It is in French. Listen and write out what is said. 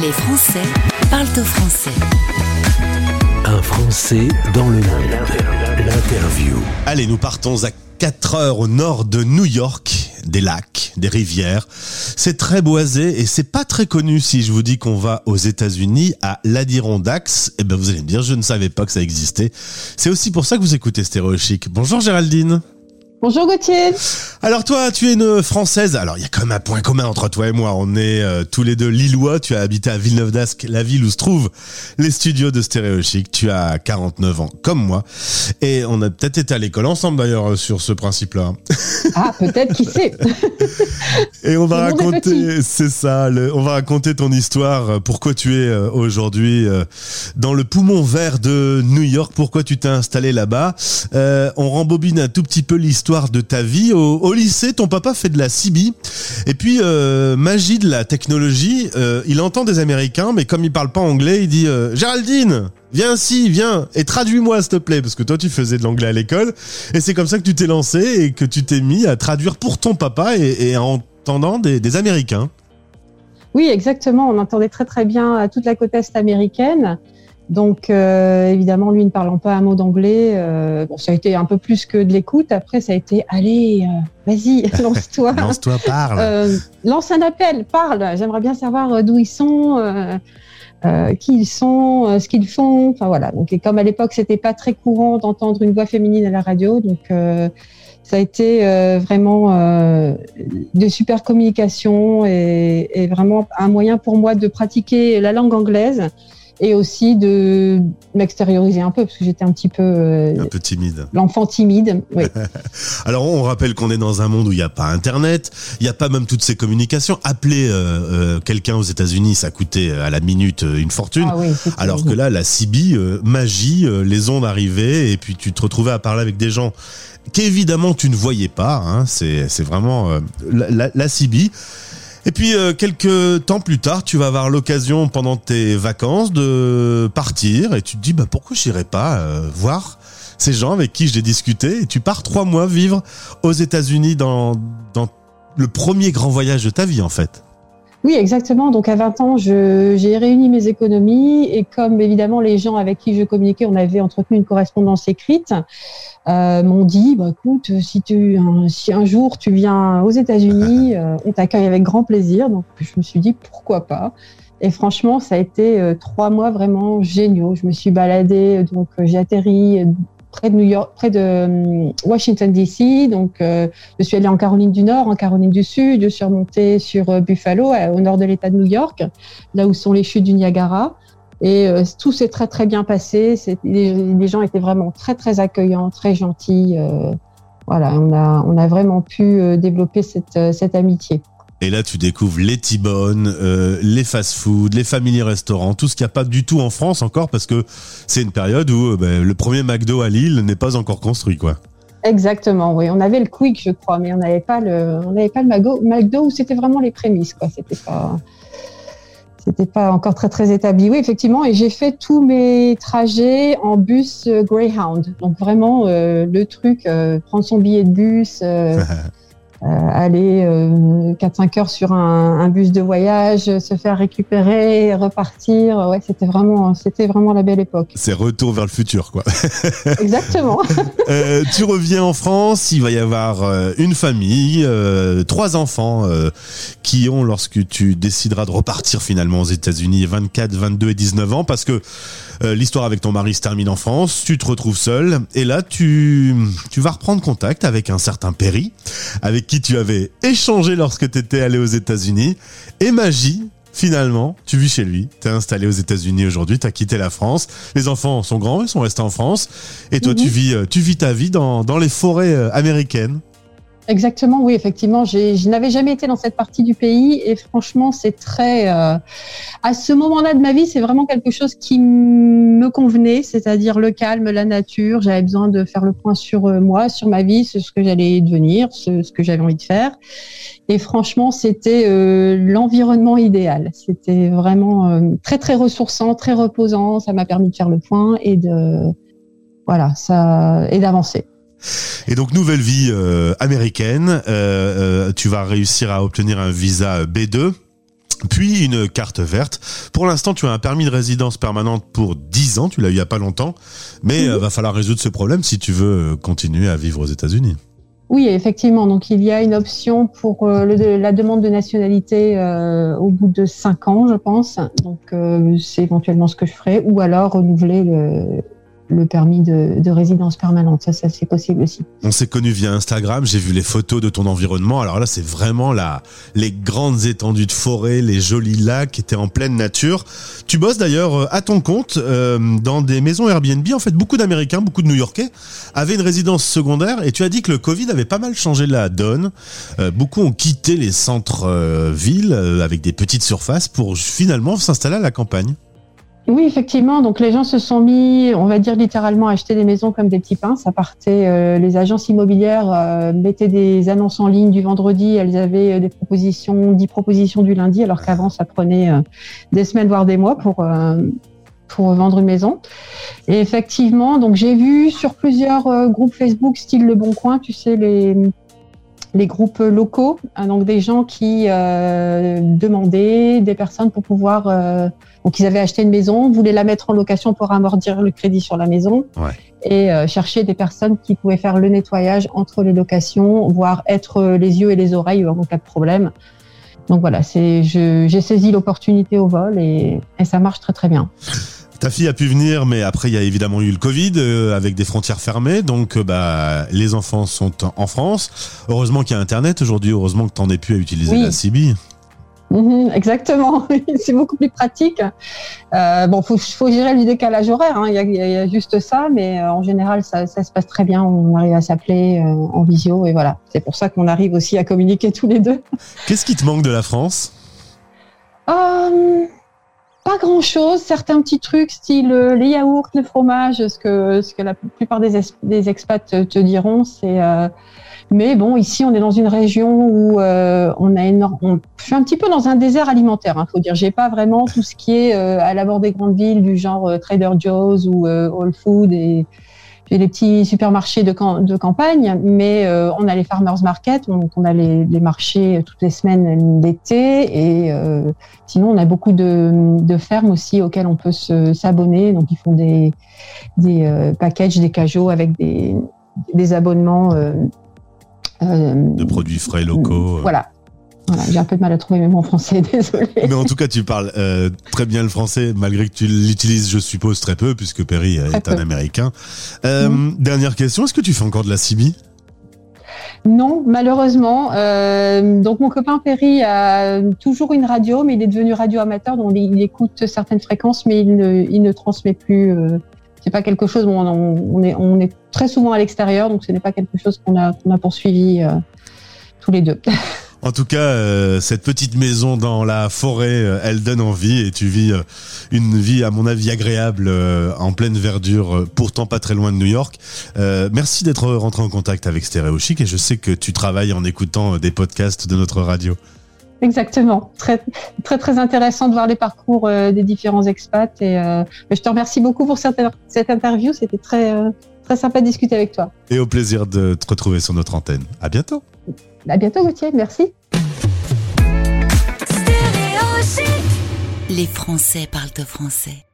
Les Français parlent au français. Un Français dans le monde. L'interview. Allez, nous partons à 4 heures au nord de New York, des lacs, des rivières. C'est très boisé et c'est pas très connu si je vous dis qu'on va aux États-Unis à l'Adirondax. Eh ben vous allez me dire, je ne savais pas que ça existait. C'est aussi pour ça que vous écoutez Stéréo Chic. Bonjour Géraldine. Bonjour Gauthier. Alors toi, tu es une Française. Alors il y a quand même un point commun entre toi et moi. On est euh, tous les deux Lillois. Tu as habité à Villeneuve d'Ascq, la ville où se trouvent les studios de Stéréo Chic. Tu as 49 ans, comme moi. Et on a peut-être été à l'école ensemble d'ailleurs sur ce principe-là. Ah, peut-être, qui sait? Et on va raconter, c'est ça, le- on va raconter ton histoire, euh, pourquoi tu es euh, aujourd'hui euh, dans le poumon vert de New York, pourquoi tu t'es installé là-bas. Euh, on rembobine un tout petit peu l'histoire de ta vie. Au, lycée, ton papa fait de la CB. Et puis, euh, magie de la technologie, euh, il entend des Américains, mais comme il parle pas anglais, il dit euh, Géraldine Viens ici, viens, et traduis-moi s'il te plaît, parce que toi tu faisais de l'anglais à l'école, et c'est comme ça que tu t'es lancé et que tu t'es mis à traduire pour ton papa et, en entendant des, des Américains. Oui, exactement. On entendait très très bien toute la côte est américaine. Donc, euh, évidemment, lui ne parlant pas un mot d'anglais, euh, bon, ça a été un peu plus que de l'écoute. Après, ça a été, allez, euh, vas-y, lance-toi. Lance-toi, parle. Euh, lance un appel, parle. J'aimerais bien savoir euh, d'où ils sont, euh, euh, qui ils sont, euh, ce qu'ils font. Enfin voilà. Donc, et comme à l'époque, c'était pas très courant d'entendre une voix féminine à la radio, donc euh, ça a été euh, vraiment euh, de super communication et, et vraiment un moyen pour moi de pratiquer la langue anglaise et aussi de m'extérioriser un peu parce que j'étais un petit peu euh, un peu timide. l'enfant timide. Oui. Alors on rappelle qu'on est dans un monde où il n'y a pas Internet, il n'y a pas même toutes ces communications. Appeler euh, euh, quelqu'un aux États-Unis, ça coûtait à la minute une fortune. Ah oui, Alors que là, la CB, magie, les ondes arrivaient et puis tu te retrouvais à parler avec des gens qu'évidemment tu ne voyais pas. Hein, c'est c'est vraiment la, la, la CB. Et puis euh, quelques temps plus tard, tu vas avoir l'occasion pendant tes vacances de partir et tu te dis bah pourquoi j'irais pas euh, voir ces gens avec qui j'ai discuté? Et tu pars trois mois vivre aux États-Unis dans dans le premier grand voyage de ta vie en fait. Oui, exactement. Donc à 20 ans, j'ai réuni mes économies et comme évidemment les gens avec qui je communiquais, on avait entretenu une correspondance écrite, euh, m'ont dit, bah, écoute, si, tu, un, si un jour tu viens aux États-Unis, euh, on t'accueille avec grand plaisir. Donc je me suis dit, pourquoi pas? Et franchement, ça a été euh, trois mois vraiment géniaux. Je me suis baladée, donc j'ai atterri près de New York, près de euh, Washington DC. Donc euh, je suis allée en Caroline du Nord, en Caroline du Sud. Je suis remontée sur euh, Buffalo, au nord de l'État de New York, là où sont les chutes du Niagara. Et euh, tout s'est très très bien passé. Les, les gens étaient vraiment très très accueillants, très gentils. euh, voilà, on a on a vraiment pu euh, développer cette euh, cette amitié. Et là, tu découvres les T-Bones, euh, les fast-food, les family restaurants, tout ce qu'il n'y a pas du tout en France encore, parce que c'est une période où euh, ben, le premier McDo à Lille n'est pas encore construit, quoi. Exactement, oui. On avait le Quick, je crois, mais on n'avait pas le, on n'avait pas le Mago, McDo où c'était vraiment les prémices, quoi. C'était pas, c'était pas encore très très établi. Oui, effectivement. Et j'ai fait tous mes trajets en bus euh, Greyhound. Donc vraiment euh, le truc, prendre son billet de bus, aller euh, 4-5 heures sur un, un bus de voyage, se faire récupérer, repartir. Ouais, c'était vraiment, c'était vraiment la belle époque. c'est retour vers le futur, quoi. Exactement. Euh, tu reviens en France, il va y avoir euh, une famille, euh, trois enfants euh, qui ont, lorsque tu décideras de repartir finalement aux États-Unis, 24, 22 et 19 ans, parce que euh, l'histoire avec ton mari se termine en France, tu te retrouves seul, et là tu, tu vas reprendre contact avec un certain Perry, avec qui tu avais échangé lorsque tu étais allé aux États-Unis, et magie, Finalement, tu vis chez lui, t'es installé aux États-Unis aujourd'hui, t'as quitté la France. Les enfants sont grands, ils sont restés en France. Et toi, Mhm. tu vis, euh, tu vis ta vie dans, dans les forêts euh, américaines. Exactement, oui, effectivement. Je n'avais jamais été dans cette partie du pays et franchement, c'est très. euh, à ce moment-là de ma vie, c'est vraiment quelque chose qui me convenait, c'est-à-dire le calme, la nature. J'avais besoin de faire le point sur euh, moi, sur ma vie, sur ce que j'allais devenir, ce, ce que j'avais envie de faire. Et franchement, c'était euh, l'environnement idéal. C'était vraiment euh, très, très ressourçant, très reposant. Ça m'a permis de faire le point et de. Voilà, ça. et d'avancer. Et donc, nouvelle vie euh, américaine. Euh, euh, tu vas réussir à obtenir un visa B2. puis une carte verte. Pour l'instant, tu as un permis de résidence permanente pour 10 ans, tu l'as eu il y a pas longtemps, mais il va falloir résoudre ce problème si tu veux continuer à vivre aux États-Unis. Oui, effectivement. Donc, il y a une option pour euh, le, la demande de nationalité euh, au bout de cinq ans, je pense. Donc, euh, c'est éventuellement ce que je ferai, ou alors renouveler le, le permis de, de, résidence permanente. Ça, c'est possible aussi. On s'est connu via Instagram. J'ai vu les photos de ton environnement. Alors là, c'est vraiment la, les grandes étendues de forêt, les jolis lacs qui étaient en pleine nature. Tu bosses d'ailleurs euh, à ton compte euh, dans des maisons Airbnb. En fait, beaucoup d'Américains, beaucoup de New-Yorkais avaient une résidence secondaire. Et tu as dit que le Covid avait pas mal changé la donne. Euh, beaucoup ont quitté les centres-villes avec des petites surfaces pour finalement s'installer à la campagne. Oui, effectivement. Donc les gens se sont mis, on va dire littéralement, à acheter des maisons comme des petits pains. Ça partait. Euh, les agences immobilières euh, mettaient des annonces en ligne du vendredi. Elles avaient euh, des propositions, 10 propositions du lundi, alors qu'avant ça prenait des semaines voire des mois pour pour vendre une maison. Et effectivement, donc j'ai vu sur plusieurs groupes Facebook, style Le Bon Coin, tu sais les les groupes locaux, hein, donc des gens qui demandaient des personnes pour pouvoir. Donc ils avaient acheté une maison, voulaient la mettre en location pour amortir le crédit sur la maison Ouais. et euh, chercher des personnes qui pouvaient faire le nettoyage entre les locations, voire être euh, les yeux et les oreilles en cas de problème. Donc voilà, c'est j'ai saisi l'opportunité au vol et, et ça marche très très bien. Ta fille a pu venir, mais après il y a évidemment eu le Covid euh, avec des frontières fermées, donc euh, bah les enfants sont en- en France. Heureusement qu'il y a Internet aujourd'hui. Heureusement que t'en aies pu à utiliser Oui. la CB. Mhm, exactement, c'est beaucoup plus pratique. Euh, bon, faut, faut gérer le décalage horaire. hein. Il y, a, il y a juste ça, mais euh, en général, ça, ça se passe très bien. On arrive à s'appeler euh, en visio et voilà. C'est pour ça qu'on arrive aussi à communiquer tous les deux. Qu'est-ce qui te manque de la France? Euh, pas grand chose, certains petits trucs style euh, les yaourts, le fromage, ce que, ce que la plupart des, es- des expats te, diront, c'est. euh, mais bon, ici, on est dans une région où euh, on a énorme. on- je suis un petit peu dans un désert alimentaire, hein, faut dire. J'ai pas vraiment tout ce qui est euh, à l'abord des grandes villes du genre euh, Trader Joe's ou euh, Whole Food et des petits supermarchés de, cam- de campagne, mais euh, on a les farmers market, donc on a les, les marchés toutes les semaines d'été et euh, Sinon, on a beaucoup de, de fermes aussi auxquelles on peut s'abonner. Donc, ils font des, des euh, packages, des cajots avec des, des abonnements. euh, euh, de produits frais locaux euh. Voilà. Voilà, j'ai un peu de mal à trouver mes mots en français, désolé. Mais en tout cas, tu parles euh, très bien le français, malgré que tu l'utilises, je suppose, très peu, puisque Perry est un. Américain. Euh, Mhm. Dernière question, est-ce que tu fais encore de la CB Non, malheureusement. Euh, donc, mon copain Perry a toujours une radio, mais il est devenu radio amateur, donc il, écoute certaines fréquences, mais il ne, il ne transmet plus. Euh, c'est pas quelque chose. On, on, on est, on est très souvent à l'extérieur, donc ce n'est pas quelque chose qu'on a, qu'on a poursuivi euh, tous les deux. En tout cas, euh, cette petite maison dans la forêt, euh, elle donne envie et tu vis euh, une vie, à mon avis, agréable en pleine verdure, pourtant pas très loin de New York. Merci d'être rentré en contact avec Stéréo Chic et je sais que tu travailles en écoutant des podcasts de notre radio. Exactement. Très, très, très intéressant de voir les parcours des différents expats. Et je te remercie beaucoup pour cette, cette interview. C'était très, très sympa de discuter avec toi. Et au plaisir de te retrouver sur notre antenne. À bientôt. À bientôt, Gauthier. Merci. Les Français parlent au français.